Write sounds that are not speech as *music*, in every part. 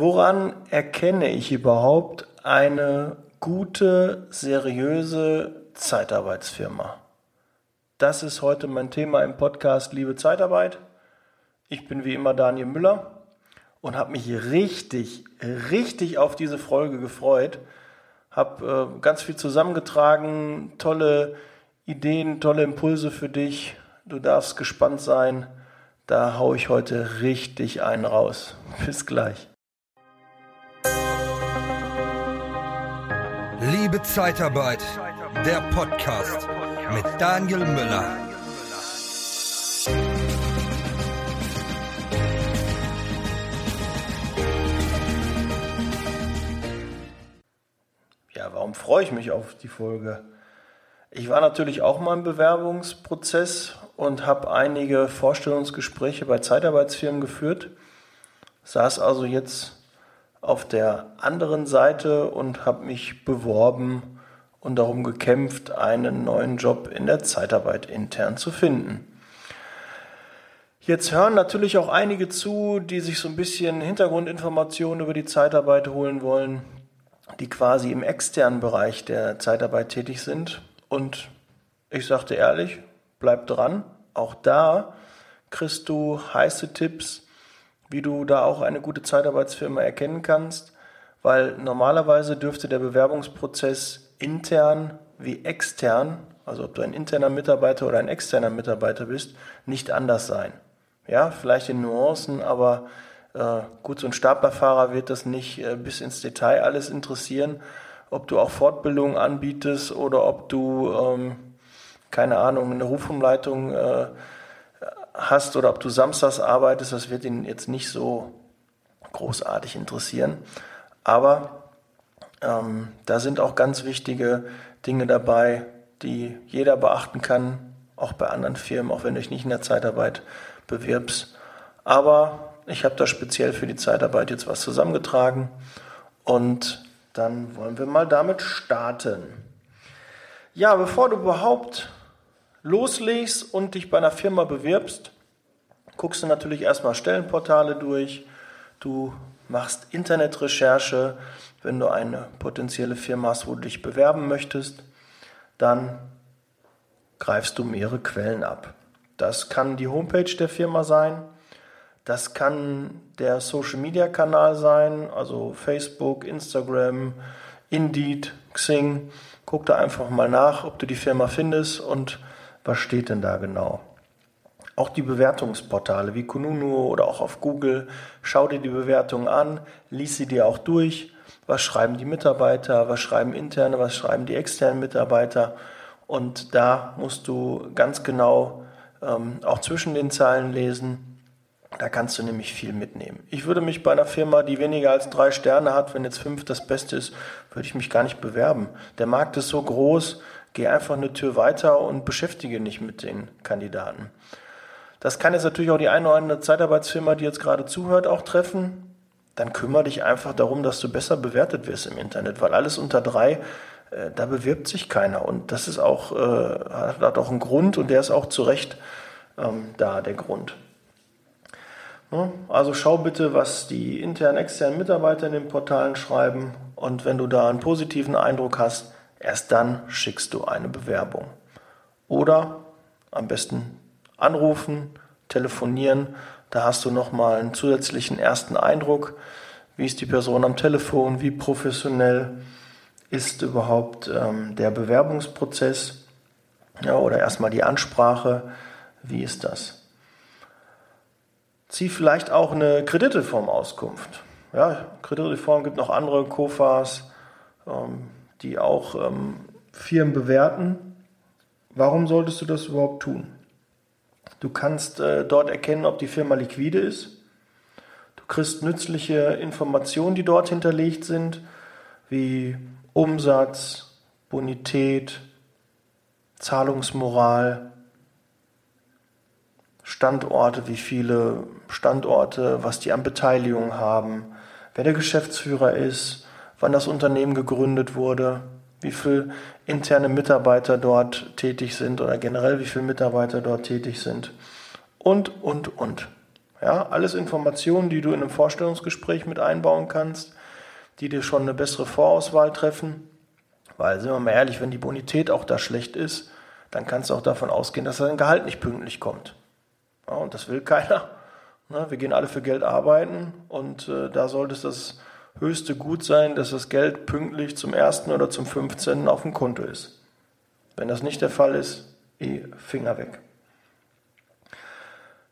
Woran erkenne ich überhaupt eine gute, seriöse Zeitarbeitsfirma? Das ist heute mein Thema im Podcast Liebe Zeitarbeit. Ich bin wie immer Daniel Müller und habe mich richtig, richtig auf diese Folge gefreut. Habe äh, ganz viel zusammengetragen, tolle Ideen, tolle Impulse für dich. Du darfst gespannt sein. Da haue ich heute richtig einen raus. *laughs* Bis gleich. Liebe Zeitarbeit, der Podcast mit Daniel Müller. Ja, warum freue ich mich auf die Folge? Ich war natürlich auch mal im Bewerbungsprozess und habe einige Vorstellungsgespräche bei Zeitarbeitsfirmen geführt, saß also jetzt auf der anderen Seite und habe mich beworben und darum gekämpft, einen neuen Job in der Zeitarbeit intern zu finden. Jetzt hören natürlich auch einige zu, die sich so ein bisschen Hintergrundinformationen über die Zeitarbeit holen wollen, die quasi im externen Bereich der Zeitarbeit tätig sind. Und ich sagte ehrlich, bleib dran. Auch da kriegst du heiße Tipps, wie du da auch eine gute Zeitarbeitsfirma erkennen kannst, weil normalerweise dürfte der Bewerbungsprozess intern wie extern, also ob du ein interner Mitarbeiter oder ein externer Mitarbeiter bist, nicht anders sein. Ja, vielleicht in Nuancen, aber äh, gut, so ein Staplerfahrer wird das nicht äh, bis ins Detail alles interessieren, ob du auch Fortbildungen anbietest oder ob du, ähm, keine Ahnung, eine Rufumleitung äh, hast oder ob du samstags arbeitest, das wird ihn jetzt nicht so großartig interessieren. Aber ähm, da sind auch ganz wichtige Dinge dabei, die jeder beachten kann, auch bei anderen Firmen, auch wenn du dich nicht in der Zeitarbeit bewirbst. Aber ich habe da speziell für die Zeitarbeit jetzt was zusammengetragen und dann wollen wir mal damit starten. Ja, bevor du überhaupt loslegst und dich bei einer Firma bewirbst, guckst du natürlich erstmal Stellenportale durch, du machst Internetrecherche, wenn du eine potenzielle Firma hast, wo du dich bewerben möchtest, dann greifst du mehrere Quellen ab. Das kann die Homepage der Firma sein, das kann der Social-Media-Kanal sein, also Facebook, Instagram, Indeed, Xing. Guck da einfach mal nach, ob du die Firma findest und was steht denn da genau. Auch die Bewertungsportale wie Kununu oder auch auf Google, schau dir die Bewertungen an, lies sie dir auch durch. Was schreiben die Mitarbeiter, was schreiben interne, was schreiben die externen Mitarbeiter. Und da musst du ganz genau ähm, auch zwischen den Zeilen lesen. Da kannst du nämlich viel mitnehmen. Ich würde mich bei einer Firma, die weniger als drei Sterne hat, wenn jetzt fünf das Beste ist, würde ich mich gar nicht bewerben. Der Markt ist so groß, geh einfach eine Tür weiter und beschäftige dich mit den Kandidaten. Das kann jetzt natürlich auch die eine oder andere Zeitarbeitsfirma, die jetzt gerade zuhört, auch treffen. Dann kümmere dich einfach darum, dass du besser bewertet wirst im Internet, weil alles unter drei, äh, da bewirbt sich keiner. Und das ist auch, äh, hat auch einen Grund und der ist auch zu Recht ähm, da, der Grund. Also schau bitte, was die internen, externen Mitarbeiter in den Portalen schreiben und wenn du da einen positiven Eindruck hast, Erst dann schickst du eine Bewerbung. Oder am besten anrufen, telefonieren. Da hast du nochmal einen zusätzlichen ersten Eindruck. Wie ist die Person am Telefon? Wie professionell ist überhaupt ähm, der Bewerbungsprozess? Ja, oder erstmal die Ansprache. Wie ist das? Zieh vielleicht auch eine Kreditreformauskunft. Ja, Kreditreform gibt noch andere COFAs. Ähm, die auch ähm, Firmen bewerten. Warum solltest du das überhaupt tun? Du kannst äh, dort erkennen, ob die Firma liquide ist. Du kriegst nützliche Informationen, die dort hinterlegt sind, wie Umsatz, Bonität, Zahlungsmoral, Standorte, wie viele Standorte, was die an Beteiligung haben, wer der Geschäftsführer ist, wann das Unternehmen gegründet wurde, wie viele interne Mitarbeiter dort tätig sind oder generell wie viele Mitarbeiter dort tätig sind und, und, und. Ja, alles Informationen, die du in einem Vorstellungsgespräch mit einbauen kannst, die dir schon eine bessere Vorauswahl treffen. Weil, sind wir mal ehrlich, wenn die Bonität auch da schlecht ist, dann kannst du auch davon ausgehen, dass dein Gehalt nicht pünktlich kommt. Ja, und das will keiner. Ne, wir gehen alle für Geld arbeiten und äh, da sollte es das höchste Gut sein, dass das Geld pünktlich zum 1. oder zum 15. auf dem Konto ist. Wenn das nicht der Fall ist, eh Finger weg.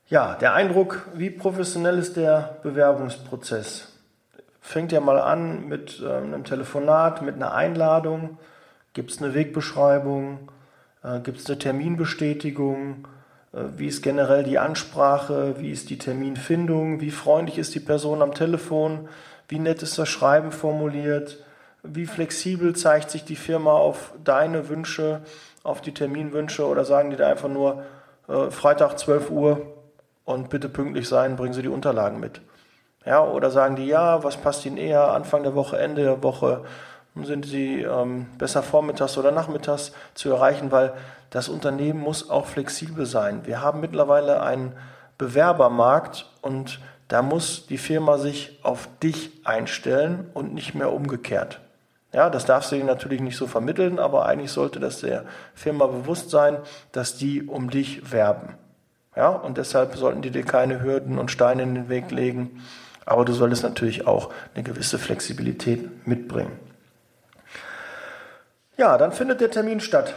Ja, der Eindruck, wie professionell ist der Bewerbungsprozess? Fängt ja mal an mit äh, einem Telefonat, mit einer Einladung. Gibt es eine Wegbeschreibung? Äh, Gibt es eine Terminbestätigung? Äh, wie ist generell die Ansprache? Wie ist die Terminfindung? Wie freundlich ist die Person am Telefon? Wie nett ist das Schreiben formuliert? Wie flexibel zeigt sich die Firma auf deine Wünsche, auf die Terminwünsche oder sagen die da einfach nur äh, Freitag 12 Uhr, und bitte pünktlich sein, bringen Sie die Unterlagen mit. Ja, oder sagen die, ja, was passt Ihnen eher, Anfang der Woche, Ende der Woche, sind Sie ähm, besser vormittags oder nachmittags zu erreichen, weil das Unternehmen muss auch flexibel sein. Wir haben mittlerweile einen Bewerbermarkt und da muss die Firma sich auf dich einstellen und nicht mehr umgekehrt. Ja, das darfst du dir natürlich nicht so vermitteln, aber eigentlich sollte das der Firma bewusst sein, dass die um dich werben. Ja, und deshalb sollten die dir keine Hürden und Steine in den Weg legen. Aber du solltest natürlich auch eine gewisse Flexibilität mitbringen. Ja, dann findet der Termin statt.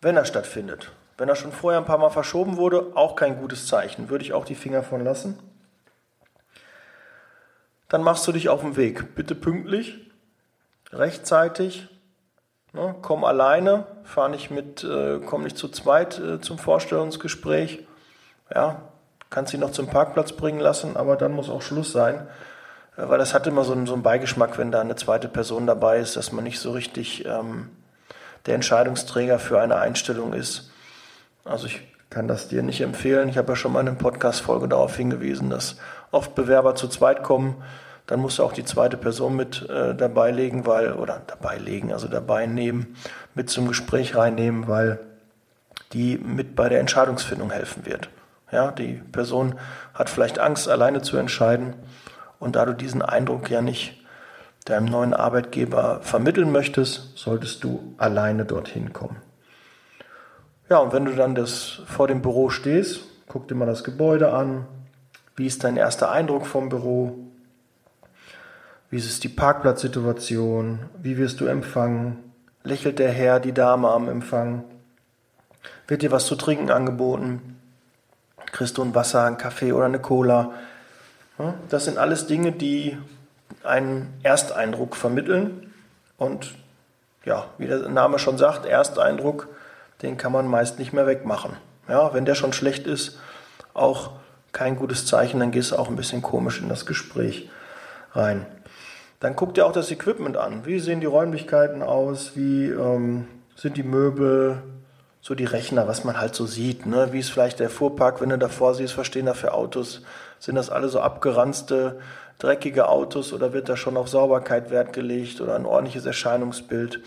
Wenn er stattfindet. Wenn er schon vorher ein paar Mal verschoben wurde, auch kein gutes Zeichen. Würde ich auch die Finger von lassen. Dann machst du dich auf den Weg. Bitte pünktlich, rechtzeitig Ne, komm alleine, fahr nicht mit, äh, komm nicht zu zweit äh, zum Vorstellungsgespräch. Ja, kannst sie noch zum Parkplatz bringen lassen, aber dann muss auch Schluss sein. Äh, weil das hat immer so einen, so einen Beigeschmack, wenn da eine zweite Person dabei ist, dass man nicht so richtig ähm, der Entscheidungsträger für eine Einstellung ist. Also ich kann das dir nicht empfehlen. Ich habe ja schon mal in einer Podcast-Folge darauf hingewiesen, dass oft Bewerber zu zweit kommen dann musst du auch die zweite Person mit äh, dabei legen, weil, oder dabei legen, also dabei nehmen, mit zum Gespräch reinnehmen, weil die mit bei der Entscheidungsfindung helfen wird. Ja, die Person hat vielleicht Angst, alleine zu entscheiden. Und da du diesen Eindruck ja nicht deinem neuen Arbeitgeber vermitteln möchtest, solltest du alleine dorthin kommen. Ja, und wenn du dann das vor dem Büro stehst, guck dir mal das Gebäude an. Wie ist dein erster Eindruck vom Büro? Wie ist die Parkplatzsituation? Wie wirst du empfangen? Lächelt der Herr, die Dame am Empfang? Wird dir was zu trinken angeboten? Kriegst du ein Wasser, ein Kaffee oder eine Cola? Das sind alles Dinge, die einen Ersteindruck vermitteln. Und ja, wie der Name schon sagt, Ersteindruck, den kann man meist nicht mehr wegmachen. Ja, wenn der schon schlecht ist, auch kein gutes Zeichen, dann gehst du auch ein bisschen komisch in das Gespräch rein. Dann guck dir auch das Equipment an. Wie sehen die Räumlichkeiten aus? Wie ähm, sind die Möbel? So die Rechner, was man halt so sieht. Ne? Wie ist vielleicht der Fuhrpark, wenn du davor siehst, was stehen da für Autos? Sind das alle so abgeranzte, dreckige Autos oder wird da schon auf Sauberkeit Wert gelegt oder ein ordentliches Erscheinungsbild?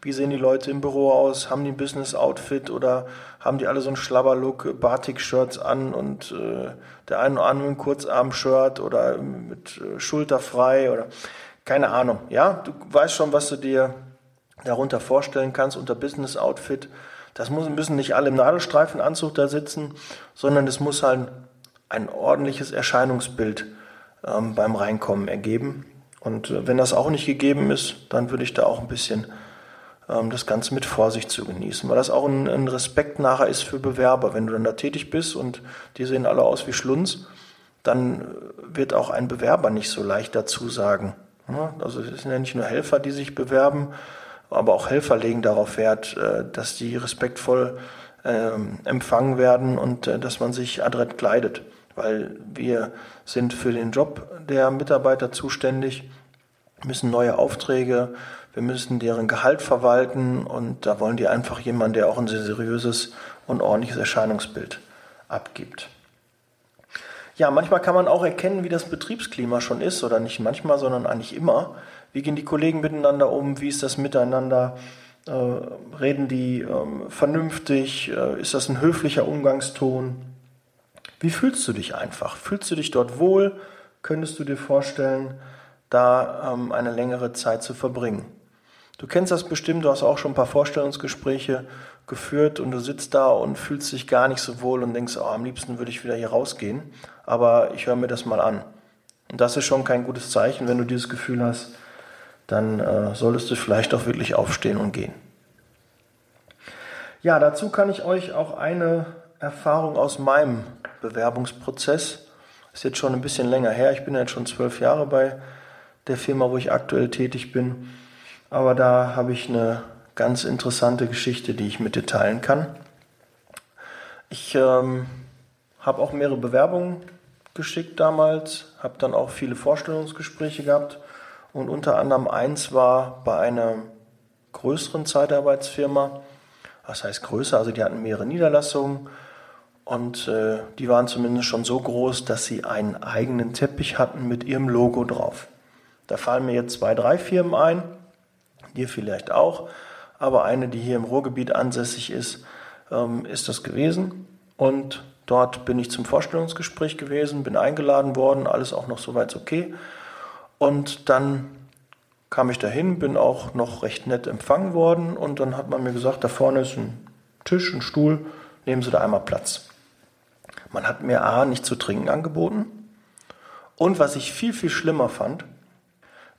Wie sehen die Leute im Büro aus? Haben die ein Business-Outfit oder haben die alle so einen Schlabberlook, Batik-Shirts an und äh, der eine oder andere ein Kurzarm-Shirt oder mit äh, schulterfrei oder keine Ahnung, ja, du weißt schon, was du dir darunter vorstellen kannst unter Business Outfit. Das müssen nicht alle im Nadelstreifenanzug da sitzen, sondern es muss halt ein ordentliches Erscheinungsbild ähm, beim Reinkommen ergeben. Und äh, wenn das auch nicht gegeben ist, dann würde ich da auch ein bisschen das Ganze mit Vorsicht zu genießen, weil das auch ein, ein, Respekt nachher ist für Bewerber. Wenn du dann da tätig bist und die sehen alle aus wie Schlunz, dann äh, wird auch ein Bewerber nicht so leicht dazu sagen, also es sind ja nicht nur Helfer, die sich bewerben, aber auch Helfer legen darauf Wert, äh, dass die respektvoll ähm, empfangen werden und äh, dass man sich adrett kleidet. Weil wir sind für den Job der Mitarbeiter zuständig, müssen neue Aufträge, wir müssen deren Gehalt verwalten und da wollen die einfach jemanden, der auch ein seriöses und ordentliches Erscheinungsbild abgibt. Ja, manchmal kann man auch erkennen, wie das Betriebsklima schon ist, oder nicht manchmal, sondern eigentlich immer. Wie gehen die Kollegen miteinander um? Wie ist das Miteinander? Äh, reden die ähm, vernünftig? Äh, ist das ein höflicher Umgangston? Wie fühlst du dich einfach? Fühlst du dich dort wohl? Könntest du dir vorstellen, da ähm, eine längere Zeit zu verbringen? Du kennst das bestimmt, du hast auch schon ein paar Vorstellungsgespräche geführt und du sitzt da und fühlst dich gar nicht so wohl und denkst, oh, am liebsten würde ich wieder hier rausgehen, aber ich höre mir das mal an. Und das ist schon kein gutes Zeichen, wenn du dieses Gefühl hast, dann äh, solltest du vielleicht auch wirklich aufstehen und gehen. Ja, dazu kann ich euch auch eine Erfahrung aus meinem Bewerbungsprozess, ist jetzt schon ein bisschen länger her, ich bin jetzt schon zwölf Jahre bei der Firma, wo ich aktuell tätig bin, aber da habe ich eine ganz interessante Geschichte, die ich mit dir teilen kann. Ich ähm, habe auch mehrere Bewerbungen geschickt damals, habe dann auch viele Vorstellungsgespräche gehabt und unter anderem eins war bei einer größeren Zeitarbeitsfirma. Was heißt größer? Also die hatten mehrere Niederlassungen und äh, die waren zumindest schon so groß, dass sie einen eigenen Teppich hatten mit ihrem Logo drauf. Da fallen mir jetzt zwei, drei Firmen ein, dir vielleicht auch aber eine, die hier im Ruhrgebiet ansässig ist, ähm, ist das gewesen. Und dort bin ich zum Vorstellungsgespräch gewesen, bin eingeladen worden, alles auch noch soweit okay. Und dann kam ich dahin, bin auch noch recht nett empfangen worden und dann hat man mir gesagt, da vorne ist ein Tisch, ein Stuhl, nehmen Sie da einmal Platz. Man hat mir A nicht zu trinken angeboten und was ich viel, viel schlimmer fand,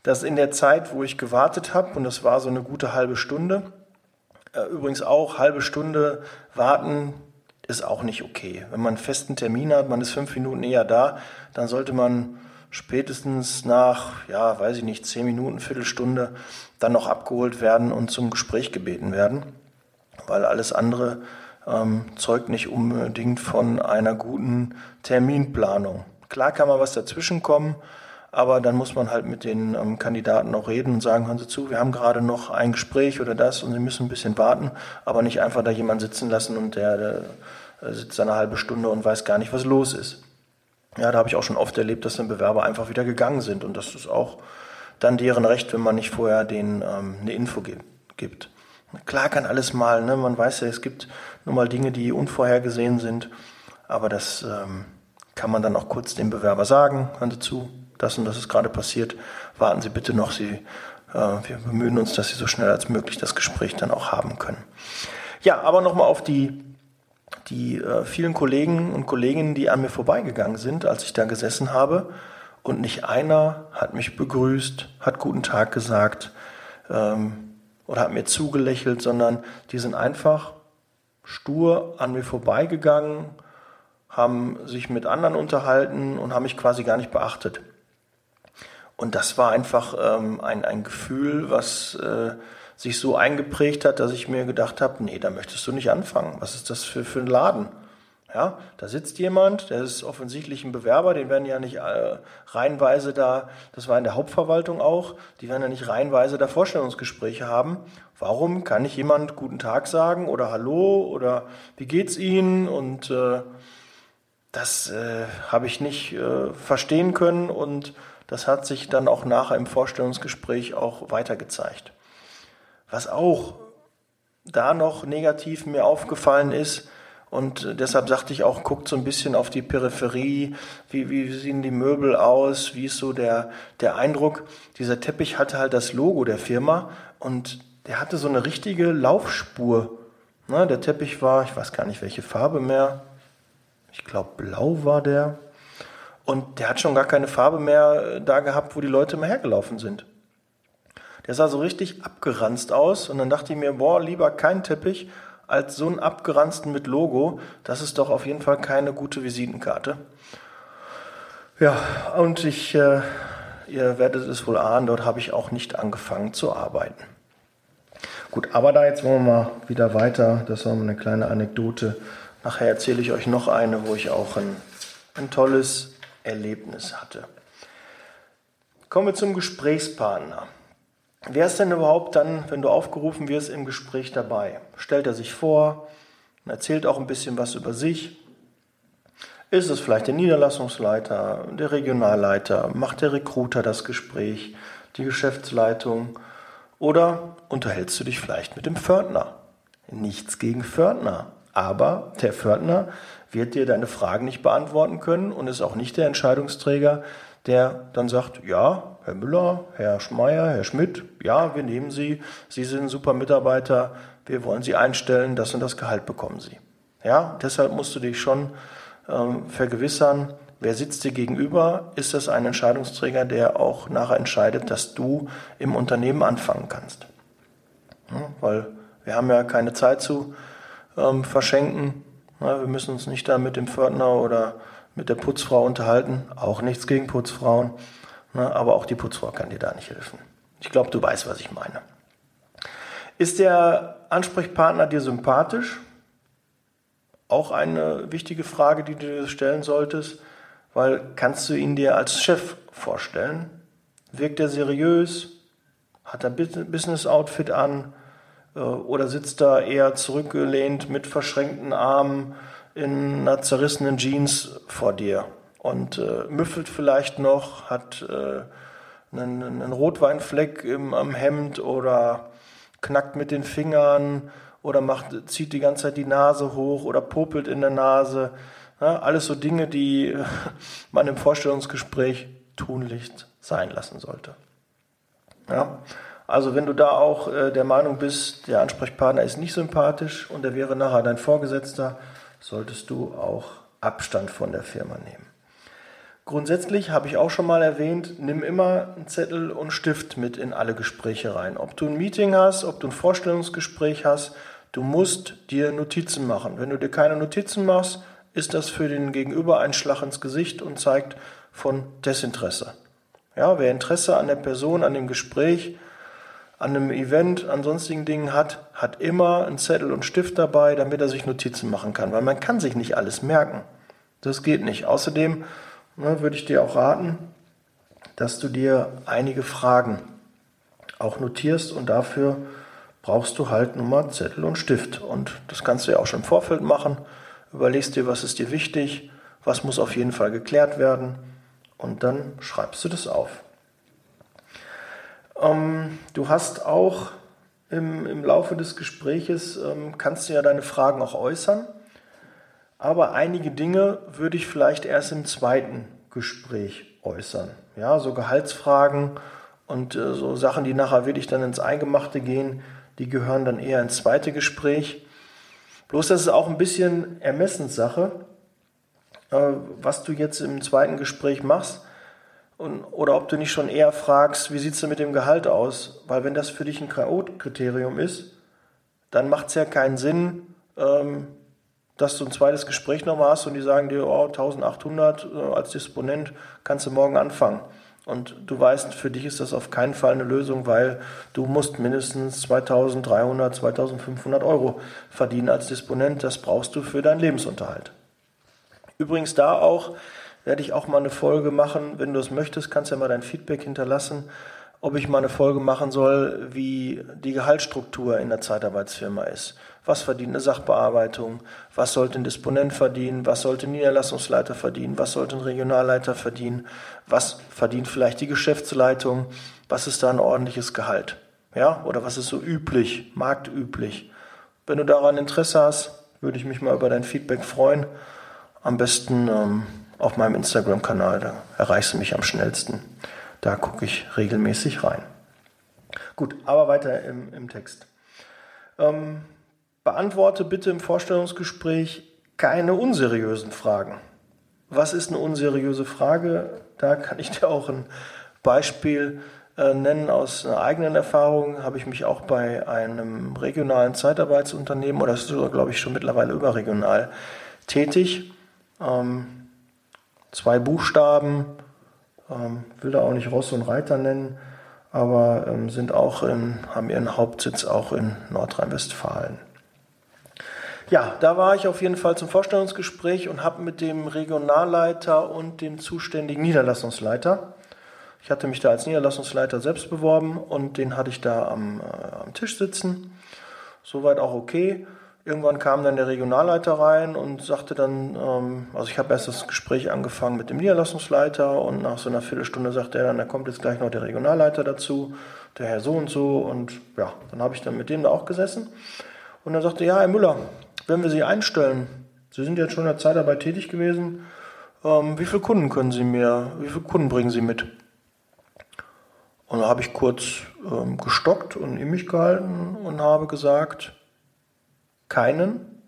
dass in der Zeit, wo ich gewartet habe, und das war so eine gute halbe Stunde, äh, übrigens auch halbe Stunde warten ist auch nicht okay. Wenn man einen festen Termin hat, man ist fünf Minuten eher da, dann sollte man spätestens nach, ja, weiß ich nicht, zehn Minuten, Viertelstunde dann noch abgeholt werden und zum Gespräch gebeten werden, weil alles andere ähm, zeugt nicht unbedingt von einer guten Terminplanung. Klar kann man was dazwischen kommen, aber dann muss man halt mit den ähm, Kandidaten auch reden und sagen, hören Sie zu, wir haben gerade noch ein Gespräch oder das und Sie müssen ein bisschen warten, aber nicht einfach da jemanden sitzen lassen und der, der sitzt eine halbe Stunde und weiß gar nicht, was los ist. Ja, da habe ich auch schon oft erlebt, dass dann Bewerber einfach wieder gegangen sind und das ist auch dann deren Recht, wenn man nicht vorher denen ähm, eine Info gibt. Klar kann alles mal, ne? man weiß ja, es gibt nun mal Dinge, die unvorhergesehen sind, aber das ähm, kann man dann auch kurz dem Bewerber sagen, hören Sie zu, das und das ist gerade passiert, warten Sie bitte noch, Sie, äh, wir bemühen uns, dass Sie so schnell als möglich das Gespräch dann auch haben können. Ja, aber nochmal auf die, die äh, vielen Kollegen und Kolleginnen, die an mir vorbeigegangen sind, als ich da gesessen habe. Und nicht einer hat mich begrüßt, hat guten Tag gesagt ähm, oder hat mir zugelächelt, sondern die sind einfach stur an mir vorbeigegangen, haben sich mit anderen unterhalten und haben mich quasi gar nicht beachtet. Und das war einfach ähm, ein, ein Gefühl, was äh, sich so eingeprägt hat, dass ich mir gedacht habe, nee, da möchtest du nicht anfangen. Was ist das für, für ein Laden? Ja, da sitzt jemand, der ist offensichtlich ein Bewerber, den werden ja nicht äh, reihenweise da, das war in der Hauptverwaltung auch, die werden ja nicht reihenweise da Vorstellungsgespräche haben. Warum kann ich jemand guten Tag sagen oder Hallo oder wie geht's Ihnen? Und äh, das äh, habe ich nicht äh, verstehen können und das hat sich dann auch nachher im Vorstellungsgespräch auch weiter gezeigt. Was auch da noch negativ mir aufgefallen ist, und deshalb sagte ich auch, guckt so ein bisschen auf die Peripherie, wie, wie sehen die Möbel aus, wie ist so der, der Eindruck. Dieser Teppich hatte halt das Logo der Firma und der hatte so eine richtige Laufspur. Na, der Teppich war, ich weiß gar nicht welche Farbe mehr, ich glaube blau war der. Und der hat schon gar keine Farbe mehr äh, da gehabt, wo die Leute immer hergelaufen sind. Der sah so richtig abgeranzt aus und dann dachte ich mir, boah, lieber kein Teppich als so einen abgeranzten mit Logo. Das ist doch auf jeden Fall keine gute Visitenkarte. Ja, und ich, äh, ihr werdet es wohl ahnen, dort habe ich auch nicht angefangen zu arbeiten. Gut, aber da jetzt wollen wir mal wieder weiter. Das war mal eine kleine Anekdote. Nachher erzähle ich euch noch eine, wo ich auch ein, ein tolles Erlebnis hatte. Kommen wir zum Gesprächspartner. Wer ist denn überhaupt dann, wenn du aufgerufen wirst, im Gespräch dabei? Stellt er sich vor, erzählt auch ein bisschen was über sich. Ist es vielleicht der Niederlassungsleiter, der Regionalleiter, macht der Recruiter das Gespräch, die Geschäftsleitung oder unterhältst du dich vielleicht mit dem Pförtner? Nichts gegen Pförtner, Aber der Pförtner wird dir deine Fragen nicht beantworten können und ist auch nicht der Entscheidungsträger, der dann sagt, ja, Herr Müller, Herr Schmeier, Herr Schmidt, ja, wir nehmen Sie, Sie sind ein super Mitarbeiter, wir wollen Sie einstellen, das und das Gehalt bekommen Sie. Ja, deshalb musst du dich schon ähm, vergewissern, wer sitzt dir gegenüber, ist das ein Entscheidungsträger, der auch nachher entscheidet, dass du im Unternehmen anfangen kannst. Ja, weil wir haben ja keine Zeit zu ähm, verschenken. Ja, wir müssen uns nicht da mit dem Pförtner oder mit der Putzfrau unterhalten. Auch nichts gegen Putzfrauen. Ja, aber auch die Putzfrau kann dir da nicht helfen. Ich glaube, du weißt, was ich meine. Ist der Ansprechpartner dir sympathisch? Auch eine wichtige Frage, die du dir stellen solltest, weil kannst du ihn dir als Chef vorstellen? Wirkt er seriös? Hat er Business Outfit an? Äh, oder sitzt da eher zurückgelehnt mit verschränkten Armen in einer zerrissenen Jeans vor dir und äh, müffelt vielleicht noch, hat äh, einen, einen, Rotweinfleck im, am Hemd oder knackt mit den Fingern oder macht, zieht die ganze Zeit die Nase hoch oder popelt in der Nase. Ja, alles so Dinge, die *laughs* man im Vorstellungsgespräch tunlichst sein lassen sollte. Ja. Also wenn du da auch äh, der Meinung bist, der Ansprechpartner ist nicht sympathisch und er wäre nachher dein Vorgesetzter, solltest du auch Abstand von der Firma nehmen. Grundsätzlich habe ich auch schon mal erwähnt, nimm immer einen Zettel und Stift mit in alle Gespräche rein. Ob du ein Meeting hast, ob du ein Vorstellungsgespräch hast, du musst dir Notizen machen. Wenn du dir keine Notizen machst, ist das für den Gegenüber ein Schlag ins Gesicht und zeigt von Desinteresse. Ja, wer Interesse an der Person, an dem Gespräch, an einem Event, an sonstigen Dingen hat, hat immer einen Zettel und Stift dabei, damit er sich Notizen machen kann, weil man kann sich nicht alles merken. Das geht nicht. Außerdem ne, würde ich dir auch raten, dass du dir einige Fragen auch notierst und dafür brauchst du halt nur mal Zettel und Stift. Und das kannst du ja auch schon im Vorfeld machen. Überlegst dir, was ist dir wichtig, was muss auf jeden Fall geklärt werden und dann schreibst du das auf. Ähm, du hast auch im, im Laufe des Gespräches, ähm, kannst du ja deine Fragen auch äußern, aber einige Dinge würde ich vielleicht erst im zweiten Gespräch äußern. Ja, so Gehaltsfragen und äh, so Sachen, die nachher wirklich dann ins Eingemachte gehen, die gehören dann eher ins zweite Gespräch. Bloß das ist auch ein bisschen Ermessenssache, äh, was du jetzt im zweiten Gespräch machst. Und, oder ob du nicht schon eher fragst, wie sieht es denn mit dem Gehalt aus? Weil wenn das für dich ein K.O.-Kriterium ist, dann macht es ja keinen Sinn, ähm, dass du ein zweites Gespräch nochmal hast und die sagen dir, oh, 1800 äh, als Disponent kannst du morgen anfangen. Und du weißt, für dich ist das auf keinen Fall eine Lösung, weil du musst mindestens 2300, 2500 Euro verdienen als Disponent. Das brauchst du für deinen Lebensunterhalt. Übrigens da auch werde ich auch mal eine Folge machen. Wenn du es möchtest, kannst du ja mal dein Feedback hinterlassen, ob ich mal eine Folge machen soll, wie die Gehaltsstruktur in der Zeitarbeitsfirma ist. Was verdient eine Sachbearbeitung? Was sollte ein Disponent verdienen? Was sollte ein Niederlassungsleiter verdienen? Was sollte ein Regionalleiter verdienen? Was verdient vielleicht die Geschäftsleitung? Was ist da ein ordentliches Gehalt? Ja, oder was ist so üblich, marktüblich? Wenn du daran Interesse hast, würde ich mich mal über dein Feedback freuen. Am besten ähm, auf meinem Instagram-Kanal. Da erreichst du mich am schnellsten. Da gucke ich regelmäßig rein. Gut, aber weiter im, im Text. Ähm, beantworte bitte im Vorstellungsgespräch keine unseriösen Fragen. Was ist eine unseriöse Frage? Da kann ich dir auch ein Beispiel äh, nennen aus einer eigenen Erfahrung. Habe ich mich auch bei einem regionalen Zeitarbeitsunternehmen, oder ist sogar, glaube ich, schon mittlerweile überregional, tätig. Ähm, zwei Buchstaben, ähm, will da auch nicht Ross und Reiter nennen, aber ähm, sind auch in, haben ihren Hauptsitz auch in Nordrhein-Westfalen. Ja, da war ich auf jeden Fall zum Vorstellungsgespräch und habe mit dem Regionalleiter und dem zuständigen Niederlassungsleiter, ich hatte mich da als Niederlassungsleiter selbst beworben und den hatte ich da am, äh, am Tisch sitzen. Soweit auch okay. Irgendwann kam dann der Regionalleiter rein und sagte dann, ähm, also ich habe erst das Gespräch angefangen mit dem Niederlassungsleiter und nach so einer Viertelstunde sagte er dann, da kommt jetzt gleich noch der Regionalleiter dazu, der Herr so und so und ja, dann habe ich dann mit dem da auch gesessen und dann sagte, ja, Herr Müller, wenn wir Sie einstellen, Sie sind jetzt schon in der Zeitarbeit tätig gewesen, ähm, wie viele Kunden können Sie mir, wie viele Kunden bringen Sie mit? Und da habe ich kurz ähm, gestockt und in mich gehalten und habe gesagt, keinen.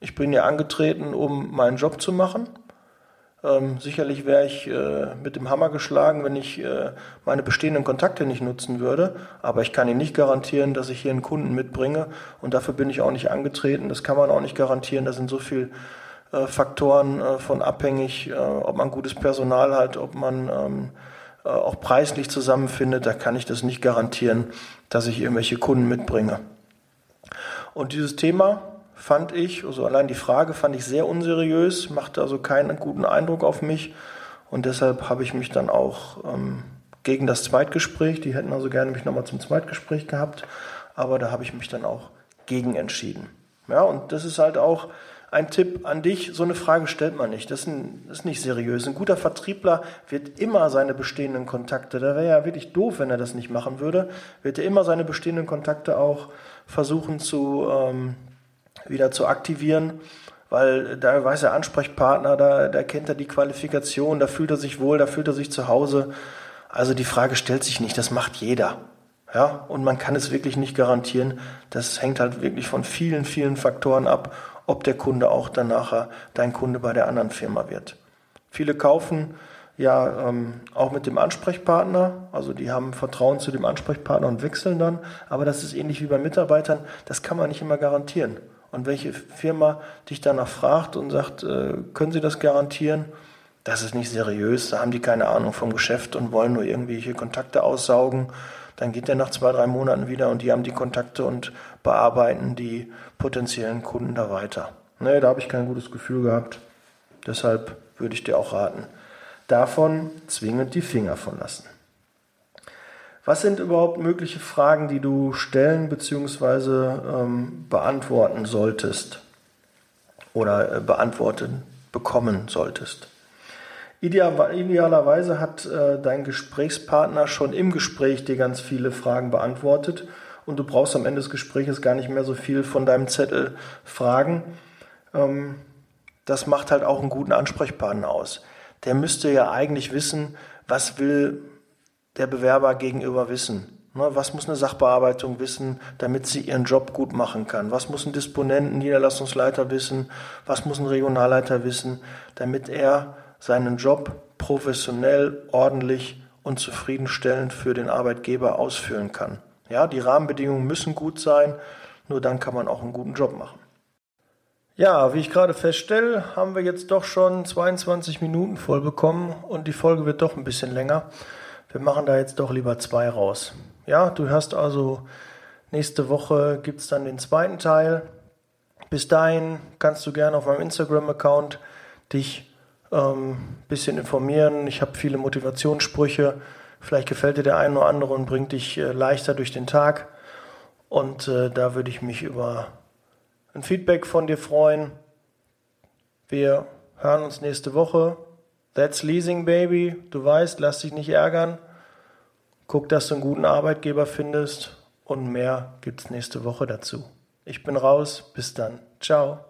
Ich bin ja angetreten, um meinen Job zu machen. Ähm, sicherlich wäre ich äh, mit dem Hammer geschlagen, wenn ich äh, meine bestehenden Kontakte nicht nutzen würde. Aber ich kann Ihnen nicht garantieren, dass ich hier einen Kunden mitbringe. Und dafür bin ich auch nicht angetreten. Das kann man auch nicht garantieren. Da sind so viele äh, Faktoren äh, von abhängig, äh, ob man gutes Personal hat, ob man ähm, äh, auch preislich zusammenfindet. Da kann ich das nicht garantieren, dass ich irgendwelche Kunden mitbringe. Und dieses Thema fand ich, also allein die Frage fand ich sehr unseriös, machte also keinen guten Eindruck auf mich und deshalb habe ich mich dann auch ähm, gegen das Zweitgespräch, die hätten also gerne mich nochmal zum Zweitgespräch gehabt, aber da habe ich mich dann auch gegen entschieden. Ja, und das ist halt auch ein Tipp an dich, so eine Frage stellt man nicht. Das ist, ein, das ist nicht seriös. Ein guter Vertriebler wird immer seine bestehenden Kontakte, da wäre ja wirklich doof, wenn er das nicht machen würde, wird er immer seine bestehenden Kontakte auch versuchen zu, ähm, wieder zu aktivieren, weil da weiß der Ansprechpartner, da, da kennt er die Qualifikation, da fühlt er sich wohl, da fühlt er sich zu Hause. Also die Frage stellt sich nicht, das macht jeder. Ja, und man kann es wirklich nicht garantieren. Das hängt halt wirklich von vielen, vielen Faktoren ab, ob der Kunde auch dann nachher dein Kunde bei der anderen Firma wird. Viele kaufen ja ähm, auch mit dem Ansprechpartner, also die haben Vertrauen zu dem Ansprechpartner und wechseln dann, aber das ist ähnlich wie bei Mitarbeitern, das kann man nicht immer garantieren. Und welche Firma dich danach fragt und sagt, äh, können Sie das garantieren? Das ist nicht seriös, da haben die keine Ahnung vom Geschäft und wollen nur irgendwelche Kontakte aussaugen. Dann geht der nach zwei, drei Monaten wieder und die haben die Kontakte und bearbeiten die potenziellen Kunden da weiter. Nee, da habe ich kein gutes Gefühl gehabt. Deshalb würde ich dir auch raten, davon zwingend die Finger von lassen. Was sind überhaupt mögliche Fragen, die du stellen bzw. Ähm, beantworten solltest oder äh, beantwortet bekommen solltest? Ideal, idealerweise hat äh, dein Gesprächspartner schon im Gespräch dir ganz viele Fragen beantwortet und du brauchst am Ende des Gesprächs gar nicht mehr so viel von deinem Zettel fragen. Ähm, das macht halt auch einen guten Ansprechpartner aus. Der müsste ja eigentlich wissen, was will der Bewerber gegenüber wissen. Ne, was muss eine Sachbearbeitung wissen, damit sie ihren Job gut machen kann? Was muss ein Disponent, ein Niederlassungsleiter wissen? Was muss ein Regionalleiter wissen, damit er seinen Job professionell, ordentlich und zufriedenstellend für den Arbeitgeber ausführen kann? Ja, die Rahmenbedingungen müssen gut sein, nur dann kann man auch einen guten Job machen. Ja, wie ich gerade feststelle, haben wir jetzt doch schon 22 Minuten voll bekommen und die Folge wird doch ein bisschen länger wir machen da jetzt doch lieber zwei raus. Ja, du hörst also, nächste Woche gibt es dann den zweiten Teil. Bis dahin kannst du gerne auf meinem Instagram-Account dich ähm, bisschen informieren. Ich habe viele Motivationssprüche. Vielleicht gefällt dir der eine oder andere und bringt dich äh, leichter durch den Tag. Und äh, da würde ich mich über ein Feedback von dir freuen. Wir hören uns nächste Woche. That's Leasing Baby. Du weißt, lass dich nicht ärgern. Guck, dass du einen guten Arbeitgeber findest und mehr gibt's nächste Woche dazu. Ich bin raus. Bis dann. Ciao.